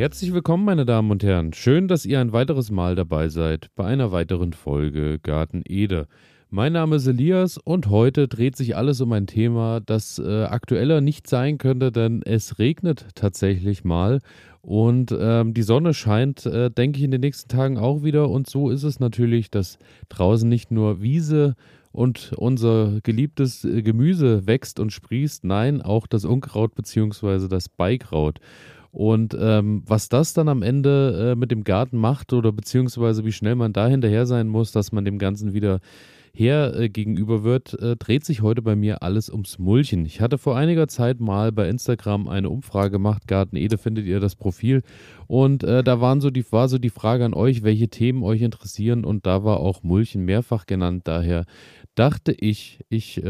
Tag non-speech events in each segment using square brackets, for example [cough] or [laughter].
Herzlich willkommen, meine Damen und Herren. Schön, dass ihr ein weiteres Mal dabei seid bei einer weiteren Folge Garten Ede. Mein Name ist Elias und heute dreht sich alles um ein Thema, das äh, aktueller nicht sein könnte, denn es regnet tatsächlich mal und ähm, die Sonne scheint, äh, denke ich, in den nächsten Tagen auch wieder. Und so ist es natürlich, dass draußen nicht nur Wiese und unser geliebtes äh, Gemüse wächst und sprießt, nein, auch das Unkraut bzw. das Beikraut. Und ähm, was das dann am Ende äh, mit dem Garten macht oder beziehungsweise wie schnell man da hinterher sein muss, dass man dem Ganzen wieder her äh, gegenüber wird, äh, dreht sich heute bei mir alles ums Mulchen. Ich hatte vor einiger Zeit mal bei Instagram eine Umfrage gemacht, Garten Ede findet ihr das Profil und äh, da waren so die, war so die Frage an euch, welche Themen euch interessieren und da war auch Mulchen mehrfach genannt. Daher dachte ich, ich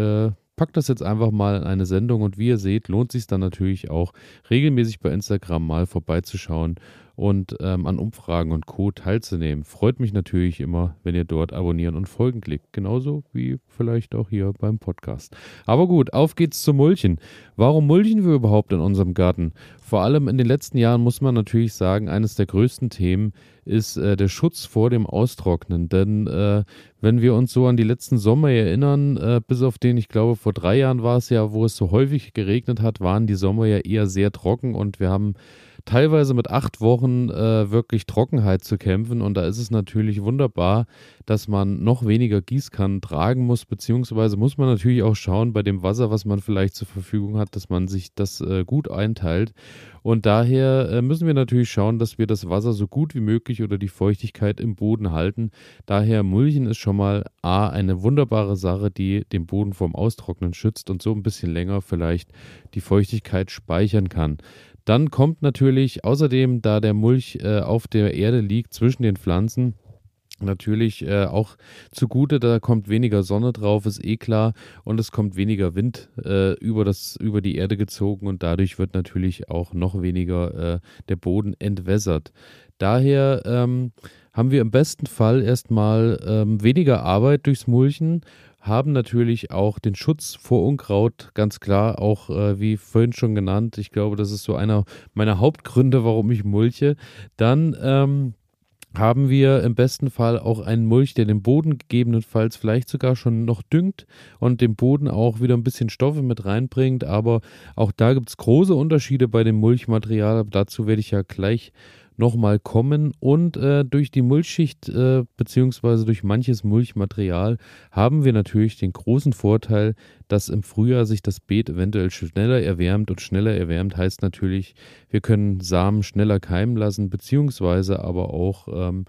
äh, pack das jetzt einfach mal in eine Sendung und wie ihr seht, lohnt sich dann natürlich auch regelmäßig bei Instagram mal vorbeizuschauen und ähm, an Umfragen und Co. teilzunehmen. Freut mich natürlich immer, wenn ihr dort abonnieren und folgen klickt. Genauso wie vielleicht auch hier beim Podcast. Aber gut, auf geht's zum Mulchen. Warum mulchen wir überhaupt in unserem Garten? Vor allem in den letzten Jahren muss man natürlich sagen, eines der größten Themen ist äh, der Schutz vor dem Austrocknen. Denn äh, wenn wir uns so an die letzten Sommer erinnern, äh, bis auf den, ich glaube, vor drei Jahren war es ja, wo es so häufig geregnet hat, waren die Sommer ja eher sehr trocken und wir haben teilweise mit acht Wochen äh, wirklich Trockenheit zu kämpfen. Und da ist es natürlich wunderbar, dass man noch weniger Gießkannen tragen muss, beziehungsweise muss man natürlich auch schauen bei dem Wasser, was man vielleicht zur Verfügung hat, dass man sich das äh, gut einteilt. Und daher äh, müssen wir natürlich schauen, dass wir das Wasser so gut wie möglich oder die Feuchtigkeit im Boden halten. Daher Mulchen ist schon mal A, eine wunderbare Sache, die den Boden vom Austrocknen schützt und so ein bisschen länger vielleicht die Feuchtigkeit speichern kann. Dann kommt natürlich außerdem, da der Mulch äh, auf der Erde liegt zwischen den Pflanzen, natürlich äh, auch zugute, da kommt weniger Sonne drauf, ist eh klar, und es kommt weniger Wind äh, über, das, über die Erde gezogen. Und dadurch wird natürlich auch noch weniger äh, der Boden entwässert. Daher ähm, haben wir im besten Fall erstmal ähm, weniger Arbeit durchs Mulchen haben natürlich auch den Schutz vor Unkraut, ganz klar, auch äh, wie vorhin schon genannt. Ich glaube, das ist so einer meiner Hauptgründe, warum ich mulche. Dann ähm, haben wir im besten Fall auch einen Mulch, der den Boden gegebenenfalls vielleicht sogar schon noch düngt und dem Boden auch wieder ein bisschen Stoffe mit reinbringt. Aber auch da gibt es große Unterschiede bei dem Mulchmaterial. Dazu werde ich ja gleich nochmal kommen. Und äh, durch die Mulchschicht äh, beziehungsweise durch manches Mulchmaterial haben wir natürlich den großen Vorteil, dass im Frühjahr sich das Beet eventuell schneller erwärmt. Und schneller erwärmt heißt natürlich, wir können Samen schneller keimen lassen, beziehungsweise aber auch ähm,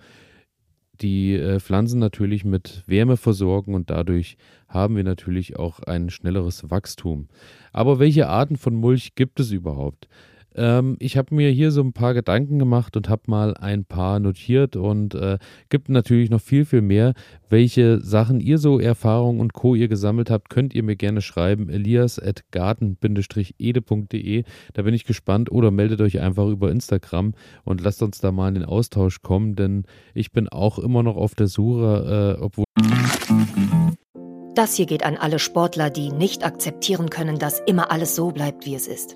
die äh, Pflanzen natürlich mit Wärme versorgen und dadurch haben wir natürlich auch ein schnelleres Wachstum. Aber welche Arten von Mulch gibt es überhaupt? Ähm, ich habe mir hier so ein paar Gedanken gemacht und habe mal ein paar notiert und äh, gibt natürlich noch viel, viel mehr. Welche Sachen ihr so Erfahrungen und Co. ihr gesammelt habt, könnt ihr mir gerne schreiben. elias.garten-ede.de. Da bin ich gespannt oder meldet euch einfach über Instagram und lasst uns da mal in den Austausch kommen, denn ich bin auch immer noch auf der Suche, äh, obwohl. Das hier geht an alle Sportler, die nicht akzeptieren können, dass immer alles so bleibt, wie es ist.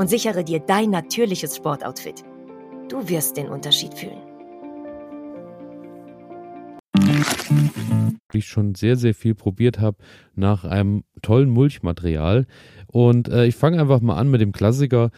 und sichere dir dein natürliches Sportoutfit. Du wirst den Unterschied fühlen. Ich schon sehr, sehr viel probiert habe nach einem tollen Mulchmaterial. Und äh, ich fange einfach mal an mit dem Klassiker,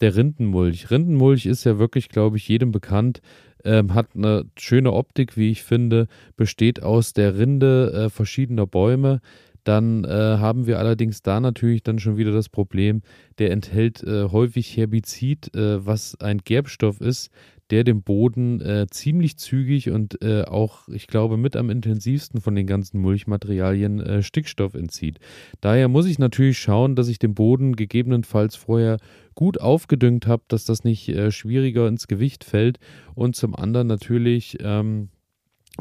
der Rindenmulch. Rindenmulch ist ja wirklich, glaube ich, jedem bekannt. Ähm, hat eine schöne Optik, wie ich finde, besteht aus der Rinde äh, verschiedener Bäume, dann äh, haben wir allerdings da natürlich dann schon wieder das Problem, der enthält äh, häufig Herbizid, äh, was ein Gerbstoff ist, der dem Boden äh, ziemlich zügig und äh, auch, ich glaube, mit am intensivsten von den ganzen Mulchmaterialien äh, Stickstoff entzieht. Daher muss ich natürlich schauen, dass ich den Boden gegebenenfalls vorher gut aufgedüngt habe, dass das nicht schwieriger ins Gewicht fällt und zum anderen natürlich ähm,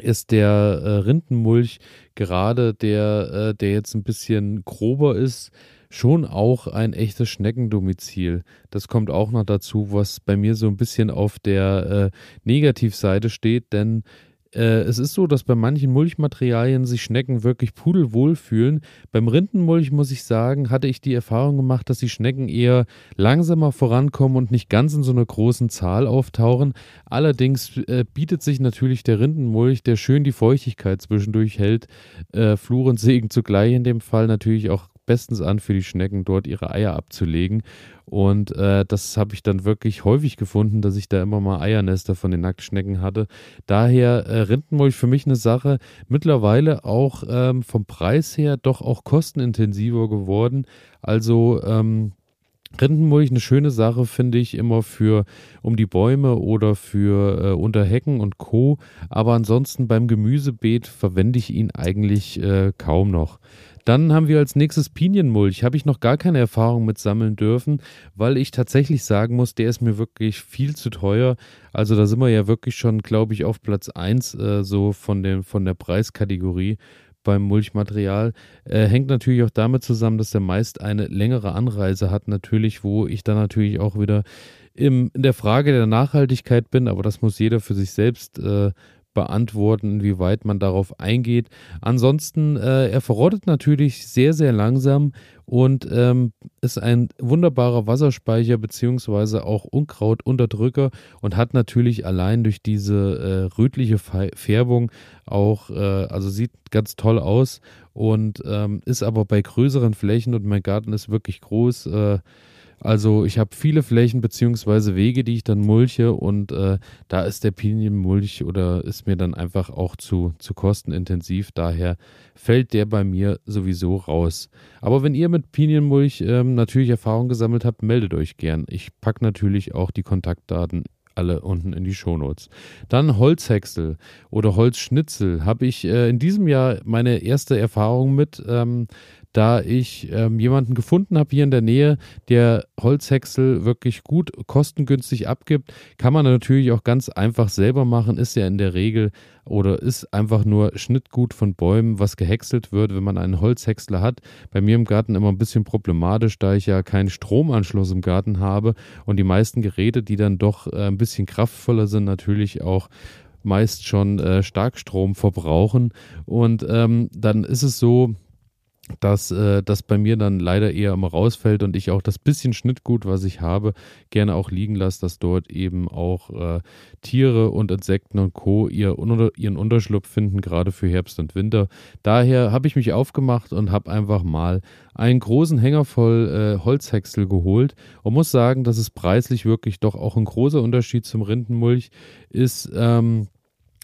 ist der äh, Rindenmulch gerade der, äh, der jetzt ein bisschen grober ist, schon auch ein echtes Schneckendomizil. Das kommt auch noch dazu, was bei mir so ein bisschen auf der äh, Negativseite steht, denn äh, es ist so, dass bei manchen Mulchmaterialien sich Schnecken wirklich pudelwohl fühlen. Beim Rindenmulch muss ich sagen, hatte ich die Erfahrung gemacht, dass die Schnecken eher langsamer vorankommen und nicht ganz in so einer großen Zahl auftauchen. Allerdings äh, bietet sich natürlich der Rindenmulch, der schön die Feuchtigkeit zwischendurch hält, äh, Fluch und Segen zugleich in dem Fall natürlich auch bestens an für die Schnecken, dort ihre Eier abzulegen. Und äh, das habe ich dann wirklich häufig gefunden, dass ich da immer mal Eiernester von den Nacktschnecken hatte. Daher äh, Rindenmulch für mich eine Sache, mittlerweile auch ähm, vom Preis her doch auch kostenintensiver geworden. Also ähm, Rindenmulch eine schöne Sache, finde ich, immer für um die Bäume oder für äh, unter Hecken und Co. Aber ansonsten beim Gemüsebeet verwende ich ihn eigentlich äh, kaum noch. Dann haben wir als nächstes Pinienmulch. Habe ich noch gar keine Erfahrung mit sammeln dürfen, weil ich tatsächlich sagen muss, der ist mir wirklich viel zu teuer. Also da sind wir ja wirklich schon, glaube ich, auf Platz 1 äh, so von, dem, von der Preiskategorie beim Mulchmaterial. Äh, hängt natürlich auch damit zusammen, dass der meist eine längere Anreise hat, natürlich, wo ich dann natürlich auch wieder im, in der Frage der Nachhaltigkeit bin, aber das muss jeder für sich selbst äh, beantworten, inwieweit man darauf eingeht. Ansonsten, äh, er verrottet natürlich sehr, sehr langsam und ähm, ist ein wunderbarer Wasserspeicher beziehungsweise auch Unkrautunterdrücker und hat natürlich allein durch diese äh, rötliche Färbung auch, äh, also sieht ganz toll aus und ähm, ist aber bei größeren Flächen und mein Garten ist wirklich groß äh, also ich habe viele Flächen beziehungsweise Wege, die ich dann mulche und äh, da ist der Pinienmulch oder ist mir dann einfach auch zu, zu kostenintensiv. Daher fällt der bei mir sowieso raus. Aber wenn ihr mit Pinienmulch ähm, natürlich Erfahrung gesammelt habt, meldet euch gern. Ich packe natürlich auch die Kontaktdaten alle unten in die Shownotes. Dann Holzhäcksel oder Holzschnitzel habe ich äh, in diesem Jahr meine erste Erfahrung mit. Ähm, da ich ähm, jemanden gefunden habe hier in der Nähe, der Holzhäcksel wirklich gut kostengünstig abgibt. Kann man natürlich auch ganz einfach selber machen, ist ja in der Regel oder ist einfach nur Schnittgut von Bäumen, was gehäckselt wird, wenn man einen Holzhäcksler hat. Bei mir im Garten immer ein bisschen problematisch, da ich ja keinen Stromanschluss im Garten habe und die meisten Geräte, die dann doch äh, ein bisschen kraftvoller sind, natürlich auch meist schon äh, Starkstrom verbrauchen. Und ähm, dann ist es so, dass äh, das bei mir dann leider eher immer rausfällt und ich auch das bisschen Schnittgut, was ich habe, gerne auch liegen lasse, dass dort eben auch äh, Tiere und Insekten und Co. Ihr, ihren Unterschlupf finden, gerade für Herbst und Winter. Daher habe ich mich aufgemacht und habe einfach mal einen großen Hänger voll äh, Holzhäcksel geholt und muss sagen, dass es preislich wirklich doch auch ein großer Unterschied zum Rindenmulch ist. Ähm,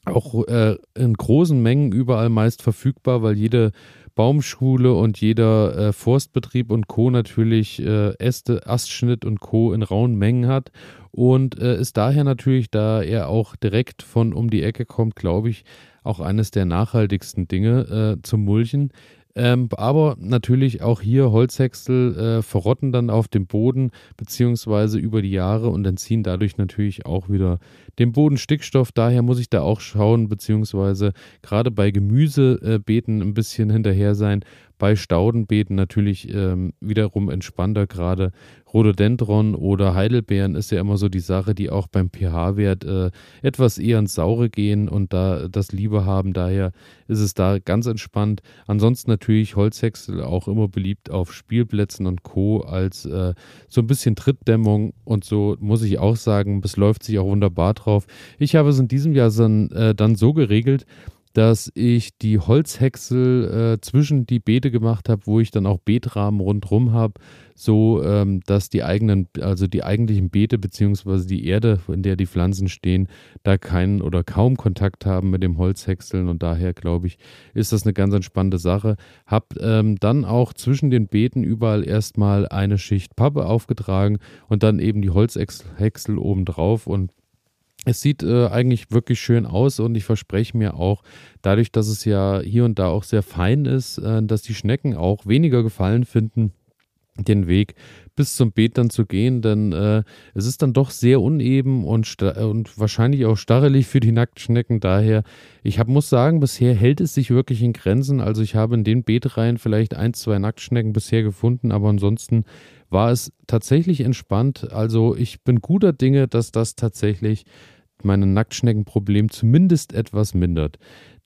auch äh, in großen Mengen überall meist verfügbar, weil jede Baumschule und jeder äh, Forstbetrieb und Co. natürlich äh, Äste, Astschnitt und Co. in rauen Mengen hat und äh, ist daher natürlich, da er auch direkt von um die Ecke kommt, glaube ich, auch eines der nachhaltigsten Dinge äh, zum Mulchen. Ähm, aber natürlich auch hier Holzhäcksel äh, verrotten dann auf dem Boden beziehungsweise über die Jahre und entziehen dadurch natürlich auch wieder dem Boden Stickstoff. Daher muss ich da auch schauen, beziehungsweise gerade bei Gemüsebeeten ein bisschen hinterher sein. Bei Staudenbeeten natürlich ähm, wiederum entspannter, gerade Rhododendron oder Heidelbeeren ist ja immer so die Sache, die auch beim pH-Wert äh, etwas eher ins Saure gehen und da das Liebe haben. Daher ist es da ganz entspannt. Ansonsten natürlich Holzhäcksel auch immer beliebt auf Spielplätzen und Co. als äh, so ein bisschen Trittdämmung und so muss ich auch sagen, es läuft sich auch wunderbar drauf. Ich habe es in diesem Jahr dann, äh, dann so geregelt, dass ich die Holzhäcksel äh, zwischen die Beete gemacht habe, wo ich dann auch Beetrahmen rundherum habe, so ähm, dass die eigenen, also die eigentlichen Beete beziehungsweise die Erde, in der die Pflanzen stehen, da keinen oder kaum Kontakt haben mit dem Holzhäckseln und daher glaube ich, ist das eine ganz entspannte Sache. Hab ähm, dann auch zwischen den Beeten überall erstmal eine Schicht Pappe aufgetragen und dann eben die Holzhäcksel oben drauf und es sieht äh, eigentlich wirklich schön aus und ich verspreche mir auch, dadurch, dass es ja hier und da auch sehr fein ist, äh, dass die Schnecken auch weniger Gefallen finden, den Weg bis zum Beet dann zu gehen, denn äh, es ist dann doch sehr uneben und, und wahrscheinlich auch starrelig für die Nacktschnecken. Daher, ich hab, muss sagen, bisher hält es sich wirklich in Grenzen. Also ich habe in den Beetreihen vielleicht ein, zwei Nacktschnecken bisher gefunden, aber ansonsten war es tatsächlich entspannt. Also ich bin guter Dinge, dass das tatsächlich mein Nacktschneckenproblem zumindest etwas mindert.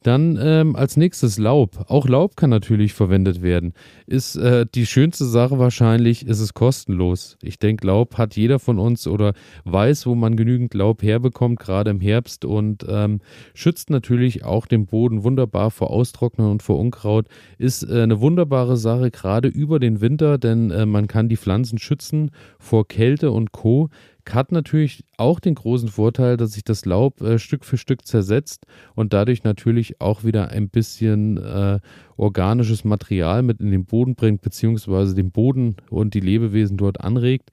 Dann ähm, als nächstes Laub. Auch Laub kann natürlich verwendet werden. Ist äh, die schönste Sache wahrscheinlich, ist es kostenlos. Ich denke, Laub hat jeder von uns oder weiß, wo man genügend Laub herbekommt, gerade im Herbst und ähm, schützt natürlich auch den Boden wunderbar vor Austrocknen und vor Unkraut. Ist äh, eine wunderbare Sache, gerade über den Winter, denn äh, man kann die Pflanzen schützen vor Kälte und Co hat natürlich auch den großen Vorteil, dass sich das Laub äh, Stück für Stück zersetzt und dadurch natürlich auch wieder ein bisschen äh, organisches Material mit in den Boden bringt, beziehungsweise den Boden und die Lebewesen dort anregt.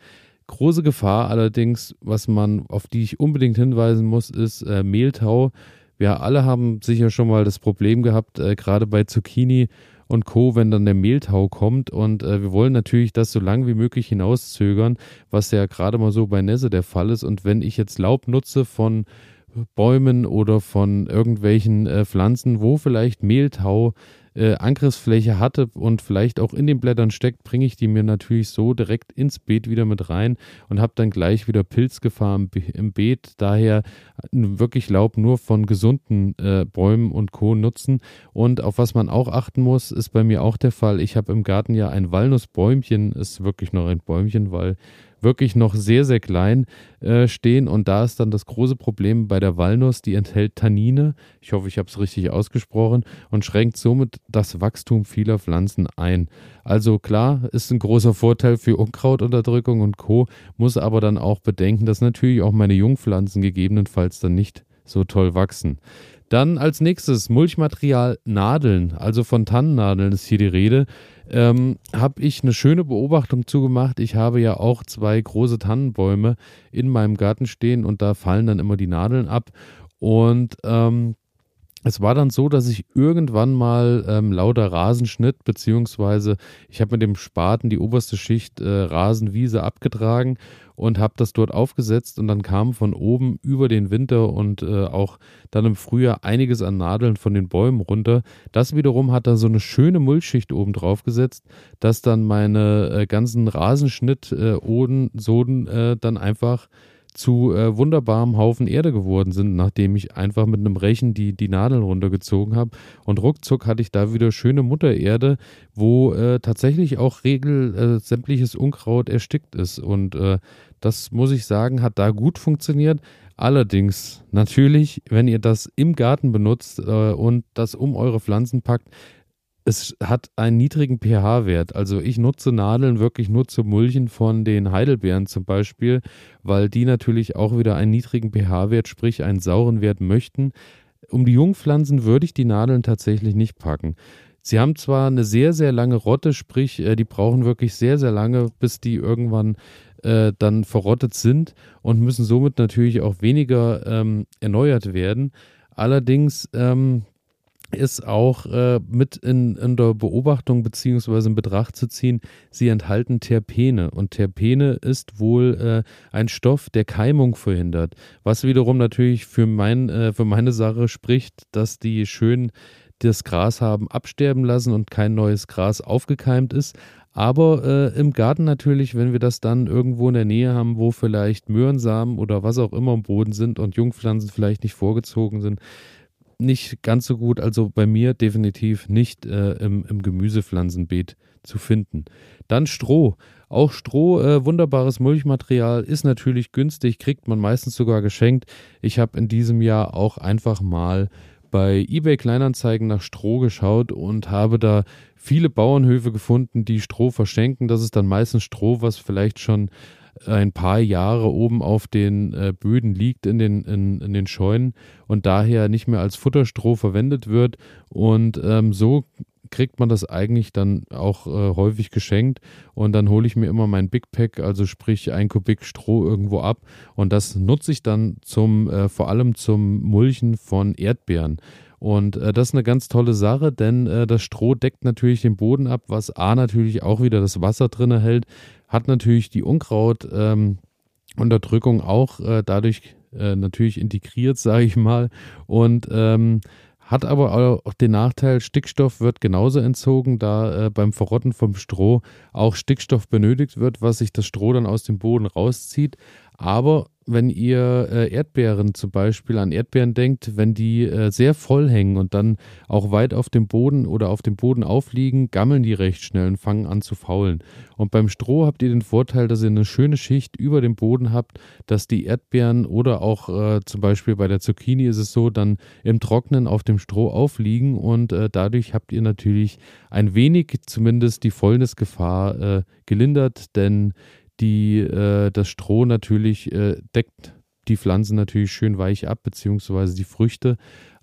Große Gefahr allerdings, was man, auf die ich unbedingt hinweisen muss, ist äh, Mehltau. Wir alle haben sicher schon mal das Problem gehabt, äh, gerade bei Zucchini und Co., wenn dann der Mehltau kommt. Und äh, wir wollen natürlich das so lange wie möglich hinauszögern, was ja gerade mal so bei Nässe der Fall ist. Und wenn ich jetzt Laub nutze von Bäumen oder von irgendwelchen äh, Pflanzen, wo vielleicht Mehltau äh, Angriffsfläche hatte und vielleicht auch in den Blättern steckt, bringe ich die mir natürlich so direkt ins Beet wieder mit rein und habe dann gleich wieder Pilzgefahr im, im Beet. Daher wirklich Laub nur von gesunden äh, Bäumen und Co. nutzen. Und auf was man auch achten muss, ist bei mir auch der Fall. Ich habe im Garten ja ein Walnussbäumchen, ist wirklich noch ein Bäumchen, weil wirklich noch sehr, sehr klein äh, stehen. Und da ist dann das große Problem bei der Walnuss, die enthält Tannine, ich hoffe, ich habe es richtig ausgesprochen, und schränkt somit das Wachstum vieler Pflanzen ein. Also klar, ist ein großer Vorteil für Unkrautunterdrückung und Co., muss aber dann auch bedenken, dass natürlich auch meine Jungpflanzen gegebenenfalls dann nicht so toll wachsen. Dann als nächstes Mulchmaterial Nadeln, also von Tannennadeln ist hier die Rede ähm, habe ich eine schöne Beobachtung zugemacht. Ich habe ja auch zwei große Tannenbäume in meinem Garten stehen und da fallen dann immer die Nadeln ab. Und ähm, es war dann so, dass ich irgendwann mal ähm, lauter Rasenschnitt, beziehungsweise ich habe mit dem Spaten die oberste Schicht äh, Rasenwiese abgetragen und habe das dort aufgesetzt und dann kam von oben über den Winter und äh, auch dann im Frühjahr einiges an Nadeln von den Bäumen runter. Das wiederum hat da so eine schöne Mulchschicht oben drauf gesetzt, dass dann meine äh, ganzen Rasenschnitt-Oden, äh, Soden äh, dann einfach zu äh, wunderbarem Haufen Erde geworden sind, nachdem ich einfach mit einem Rechen die, die Nadeln runtergezogen habe. Und ruckzuck hatte ich da wieder schöne Muttererde, wo äh, tatsächlich auch regel äh, sämtliches Unkraut erstickt ist. Und äh, das muss ich sagen, hat da gut funktioniert. Allerdings, natürlich, wenn ihr das im Garten benutzt äh, und das um eure Pflanzen packt, es hat einen niedrigen pH-Wert. Also ich nutze Nadeln wirklich nur zum Mulchen von den Heidelbeeren zum Beispiel, weil die natürlich auch wieder einen niedrigen pH-Wert, sprich einen sauren Wert möchten. Um die Jungpflanzen würde ich die Nadeln tatsächlich nicht packen. Sie haben zwar eine sehr, sehr lange Rotte, sprich, äh, die brauchen wirklich sehr, sehr lange, bis die irgendwann äh, dann verrottet sind und müssen somit natürlich auch weniger ähm, erneuert werden. Allerdings ähm, ist auch äh, mit in, in, der Beobachtung beziehungsweise in Betracht zu ziehen, sie enthalten Terpene. Und Terpene ist wohl äh, ein Stoff, der Keimung verhindert. Was wiederum natürlich für, mein, äh, für meine Sache spricht, dass die schön das Gras haben absterben lassen und kein neues Gras aufgekeimt ist. Aber äh, im Garten natürlich, wenn wir das dann irgendwo in der Nähe haben, wo vielleicht Möhrensamen oder was auch immer im Boden sind und Jungpflanzen vielleicht nicht vorgezogen sind, nicht ganz so gut. Also bei mir definitiv nicht äh, im, im, Gemüsepflanzenbeet zu finden. Dann Stroh. Auch Stroh, äh, wunderbares Mulchmaterial, ist natürlich günstig, kriegt man meistens sogar geschenkt. Ich habe in diesem Jahr auch einfach mal bei eBay Kleinanzeigen nach Stroh geschaut und habe da viele Bauernhöfe gefunden, die Stroh verschenken. Das ist dann meistens Stroh, was vielleicht schon ein paar Jahre oben auf den äh, Böden liegt in den, in, in, den Scheunen und daher nicht mehr als Futterstroh verwendet wird. Und ähm, so kriegt man das eigentlich dann auch äh, häufig geschenkt und dann hole ich mir immer mein Big Pack, also sprich ein Kubik Stroh irgendwo ab und das nutze ich dann zum äh, vor allem zum Mulchen von Erdbeeren. Und äh, das ist eine ganz tolle Sache, denn äh, das Stroh deckt natürlich den Boden ab, was A natürlich auch wieder das Wasser drin hält, hat natürlich die Unkrautunterdrückung ähm, auch äh, dadurch äh, natürlich integriert, [laughs] sage ich mal. Und ähm, hat aber auch den Nachteil, Stickstoff wird genauso entzogen, da äh, beim Verrotten vom Stroh auch Stickstoff benötigt wird, was sich das Stroh dann aus dem Boden rauszieht. Aber wenn ihr äh, Erdbeeren zum Beispiel an Erdbeeren denkt, wenn die äh, sehr voll hängen und dann auch weit auf dem Boden oder auf dem Boden aufliegen, gammeln die recht schnell und fangen an zu faulen. Und beim Stroh habt ihr den Vorteil, dass ihr eine schöne Schicht über dem Boden habt, dass die Erdbeeren oder auch äh, zum Beispiel bei der Zucchini ist es so, dann im Trocknen auf dem Stroh aufliegen und äh, dadurch habt ihr natürlich ein wenig zumindest die Fäulnisgefahr äh, gelindert, denn die äh, das Stroh natürlich äh, deckt die Pflanzen natürlich schön weich ab, beziehungsweise die Früchte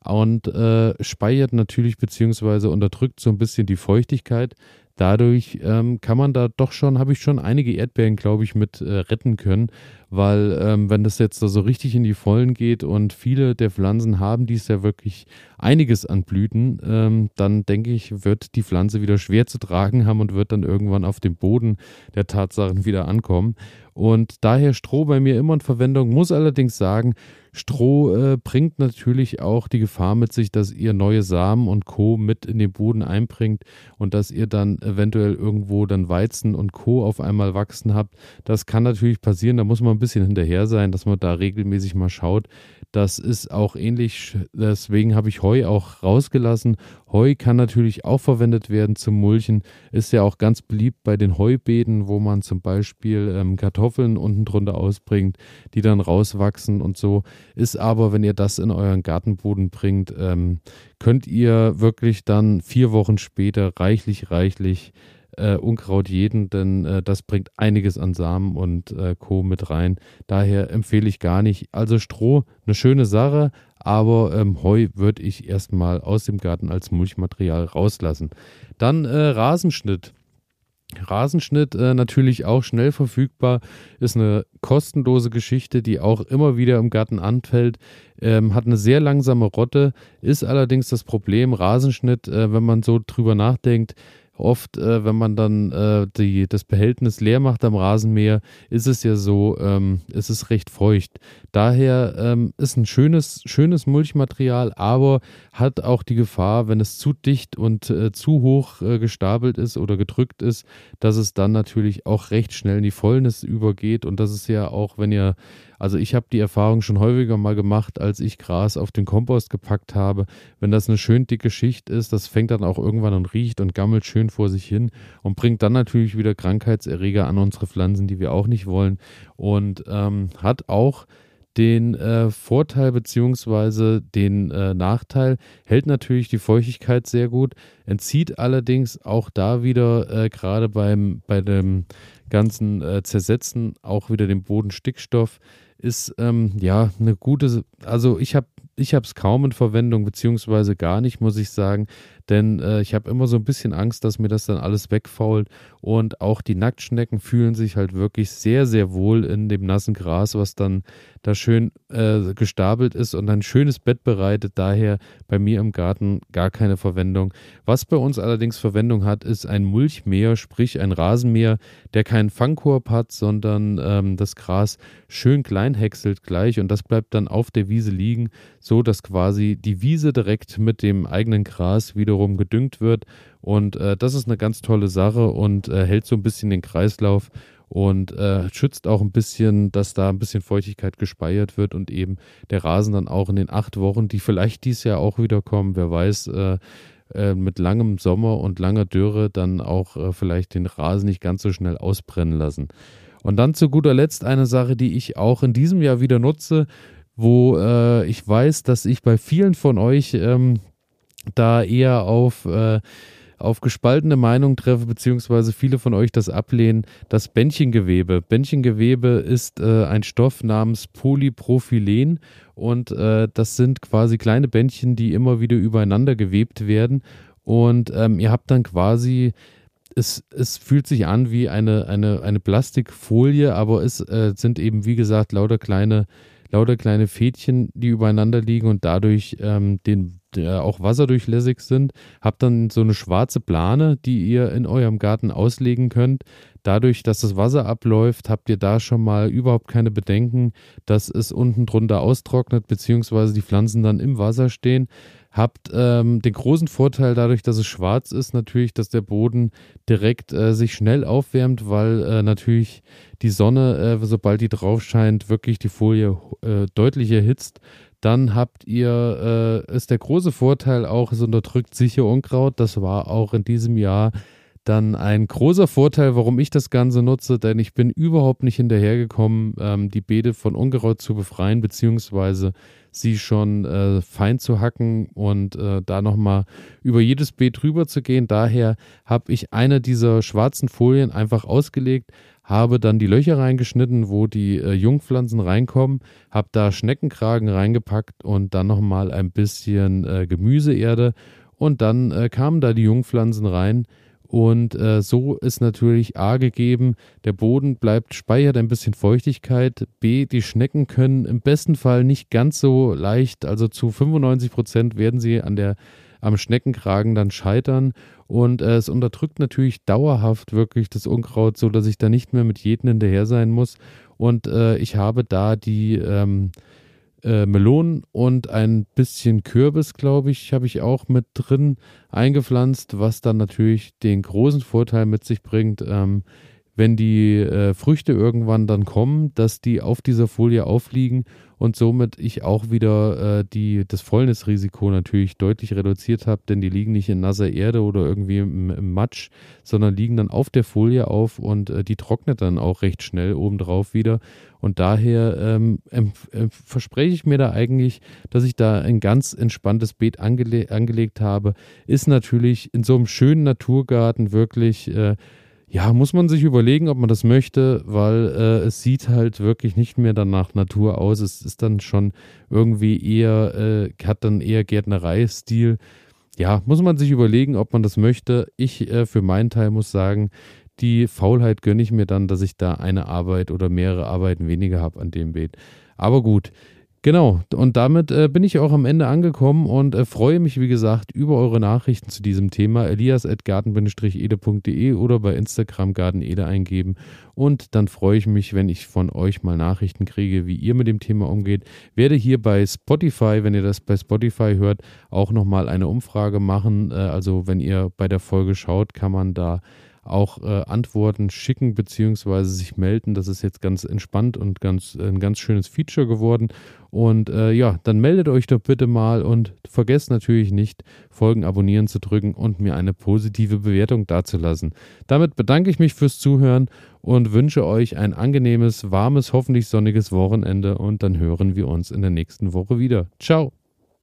und äh, speichert natürlich beziehungsweise unterdrückt so ein bisschen die Feuchtigkeit. Dadurch ähm, kann man da doch schon, habe ich schon einige Erdbeeren, glaube ich, mit äh, retten können, weil ähm, wenn das jetzt da so richtig in die Vollen geht und viele der Pflanzen haben dies ja wirklich einiges an Blüten, ähm, dann denke ich, wird die Pflanze wieder schwer zu tragen haben und wird dann irgendwann auf dem Boden der Tatsachen wieder ankommen. Und daher Stroh bei mir immer in Verwendung, muss allerdings sagen, Stroh äh, bringt natürlich auch die Gefahr mit sich, dass ihr neue Samen und Co. mit in den Boden einbringt und dass ihr dann eventuell irgendwo dann Weizen und Co. auf einmal wachsen habt. Das kann natürlich passieren, da muss man ein bisschen hinterher sein, dass man da regelmäßig mal schaut. Das ist auch ähnlich, deswegen habe ich Heu auch rausgelassen. Heu kann natürlich auch verwendet werden zum Mulchen, ist ja auch ganz beliebt bei den Heubeeten, wo man zum Beispiel ähm, Kartoffeln unten drunter ausbringt, die dann rauswachsen und so. Ist aber, wenn ihr das in euren Gartenboden bringt, ähm, könnt ihr wirklich dann vier Wochen später reichlich, reichlich äh, Unkraut jeden, denn äh, das bringt einiges an Samen und äh, Co. mit rein. Daher empfehle ich gar nicht. Also Stroh, eine schöne Sache, aber ähm, Heu würde ich erstmal aus dem Garten als Mulchmaterial rauslassen. Dann äh, Rasenschnitt. Rasenschnitt äh, natürlich auch schnell verfügbar, ist eine kostenlose Geschichte, die auch immer wieder im Garten anfällt, ähm, hat eine sehr langsame Rotte, ist allerdings das Problem, Rasenschnitt, äh, wenn man so drüber nachdenkt, Oft, äh, wenn man dann äh, die, das Behältnis leer macht am Rasenmäher, ist es ja so, ähm, es ist recht feucht. Daher ähm, ist ein schönes, schönes Mulchmaterial, aber hat auch die Gefahr, wenn es zu dicht und äh, zu hoch äh, gestapelt ist oder gedrückt ist, dass es dann natürlich auch recht schnell in die Fäulnis übergeht. Und das ist ja auch, wenn ihr also ich habe die Erfahrung schon häufiger mal gemacht, als ich Gras auf den Kompost gepackt habe. Wenn das eine schön dicke Schicht ist, das fängt dann auch irgendwann und riecht und gammelt schön vor sich hin und bringt dann natürlich wieder Krankheitserreger an unsere Pflanzen, die wir auch nicht wollen. Und ähm, hat auch den äh, Vorteil beziehungsweise den äh, Nachteil, hält natürlich die Feuchtigkeit sehr gut, entzieht allerdings auch da wieder äh, gerade beim bei dem ganzen äh, Zersetzen auch wieder dem Boden Stickstoff ist ähm, ja eine gute, also ich habe ich habe es kaum in Verwendung, beziehungsweise gar nicht, muss ich sagen. Denn äh, ich habe immer so ein bisschen Angst, dass mir das dann alles wegfault. Und auch die Nacktschnecken fühlen sich halt wirklich sehr, sehr wohl in dem nassen Gras, was dann da schön äh, gestapelt ist und ein schönes Bett bereitet. Daher bei mir im Garten gar keine Verwendung. Was bei uns allerdings Verwendung hat, ist ein Mulchmäher, sprich ein Rasenmäher, der keinen Fangkorb hat, sondern ähm, das Gras schön klein häckselt gleich und das bleibt dann auf der Wiese liegen, so dass quasi die Wiese direkt mit dem eigenen Gras wieder wiederum gedüngt wird. Und äh, das ist eine ganz tolle Sache und äh, hält so ein bisschen den Kreislauf und äh, schützt auch ein bisschen, dass da ein bisschen Feuchtigkeit gespeichert wird und eben der Rasen dann auch in den acht Wochen, die vielleicht dieses Jahr auch wieder kommen, wer weiß, äh, äh, mit langem Sommer und langer Dürre dann auch äh, vielleicht den Rasen nicht ganz so schnell ausbrennen lassen. Und dann zu guter Letzt eine Sache, die ich auch in diesem Jahr wieder nutze, wo äh, ich weiß, dass ich bei vielen von euch ähm, da eher auf, äh, auf gespaltene Meinung treffe, beziehungsweise viele von euch das ablehnen, das Bändchengewebe. Bändchengewebe ist äh, ein Stoff namens Polypropylen und äh, das sind quasi kleine Bändchen, die immer wieder übereinander gewebt werden Und ähm, ihr habt dann quasi es, es fühlt sich an wie eine, eine, eine Plastikfolie, aber es äh, sind eben, wie gesagt, lauter kleine, lauter kleine Fädchen, die übereinander liegen und dadurch ähm, den, auch wasserdurchlässig sind. Habt dann so eine schwarze Plane, die ihr in eurem Garten auslegen könnt. Dadurch, dass das Wasser abläuft, habt ihr da schon mal überhaupt keine Bedenken, dass es unten drunter austrocknet, beziehungsweise die Pflanzen dann im Wasser stehen. Habt ähm, den großen Vorteil dadurch, dass es schwarz ist, natürlich, dass der Boden direkt äh, sich schnell aufwärmt, weil äh, natürlich die Sonne, äh, sobald die drauf scheint, wirklich die Folie äh, deutlich erhitzt. Dann habt ihr, äh, ist der große Vorteil auch, es unterdrückt sicher Unkraut. Das war auch in diesem Jahr dann ein großer Vorteil, warum ich das Ganze nutze, denn ich bin überhaupt nicht hinterhergekommen, ähm, die Beete von Unkraut zu befreien, beziehungsweise sie schon äh, fein zu hacken und äh, da nochmal über jedes Beet drüber zu gehen. Daher habe ich eine dieser schwarzen Folien einfach ausgelegt, habe dann die Löcher reingeschnitten, wo die äh, Jungpflanzen reinkommen, habe da Schneckenkragen reingepackt und dann nochmal ein bisschen äh, Gemüseerde und dann äh, kamen da die Jungpflanzen rein und äh, so ist natürlich A gegeben, der Boden bleibt, speichert ein bisschen Feuchtigkeit. B, die Schnecken können im besten Fall nicht ganz so leicht, also zu 95 Prozent werden sie an der, am Schneckenkragen dann scheitern. Und äh, es unterdrückt natürlich dauerhaft wirklich das Unkraut, so dass ich da nicht mehr mit jedem hinterher sein muss. Und äh, ich habe da die ähm, äh, Melonen und ein bisschen Kürbis, glaube ich, habe ich auch mit drin eingepflanzt, was dann natürlich den großen Vorteil mit sich bringt, ähm, wenn die äh, Früchte irgendwann dann kommen, dass die auf dieser Folie aufliegen und somit ich auch wieder äh, die, das Fäulnisrisiko natürlich deutlich reduziert habe, denn die liegen nicht in nasser Erde oder irgendwie im, im Matsch, sondern liegen dann auf der Folie auf und äh, die trocknet dann auch recht schnell obendrauf wieder. Und daher ähm, äh, verspreche ich mir da eigentlich, dass ich da ein ganz entspanntes Beet angele angelegt habe. Ist natürlich in so einem schönen Naturgarten wirklich äh, ja, muss man sich überlegen, ob man das möchte, weil äh, es sieht halt wirklich nicht mehr dann nach Natur aus. Es ist dann schon irgendwie eher, äh, hat dann eher Gärtnereistil. Ja, muss man sich überlegen, ob man das möchte. Ich äh, für meinen Teil muss sagen, die Faulheit gönne ich mir dann, dass ich da eine Arbeit oder mehrere Arbeiten weniger habe an dem Beet. Aber gut, Genau, und damit äh, bin ich auch am Ende angekommen und äh, freue mich, wie gesagt, über eure Nachrichten zu diesem Thema. elias.garten-ede.de oder bei Instagram gartenede eingeben. Und dann freue ich mich, wenn ich von euch mal Nachrichten kriege, wie ihr mit dem Thema umgeht. Werde hier bei Spotify, wenn ihr das bei Spotify hört, auch nochmal eine Umfrage machen. Äh, also wenn ihr bei der Folge schaut, kann man da auch äh, Antworten schicken bzw. sich melden. Das ist jetzt ganz entspannt und ganz, ein ganz schönes Feature geworden. Und äh, ja, dann meldet euch doch bitte mal und vergesst natürlich nicht, Folgen abonnieren zu drücken und mir eine positive Bewertung dazulassen. Damit bedanke ich mich fürs Zuhören und wünsche euch ein angenehmes, warmes, hoffentlich sonniges Wochenende und dann hören wir uns in der nächsten Woche wieder. Ciao!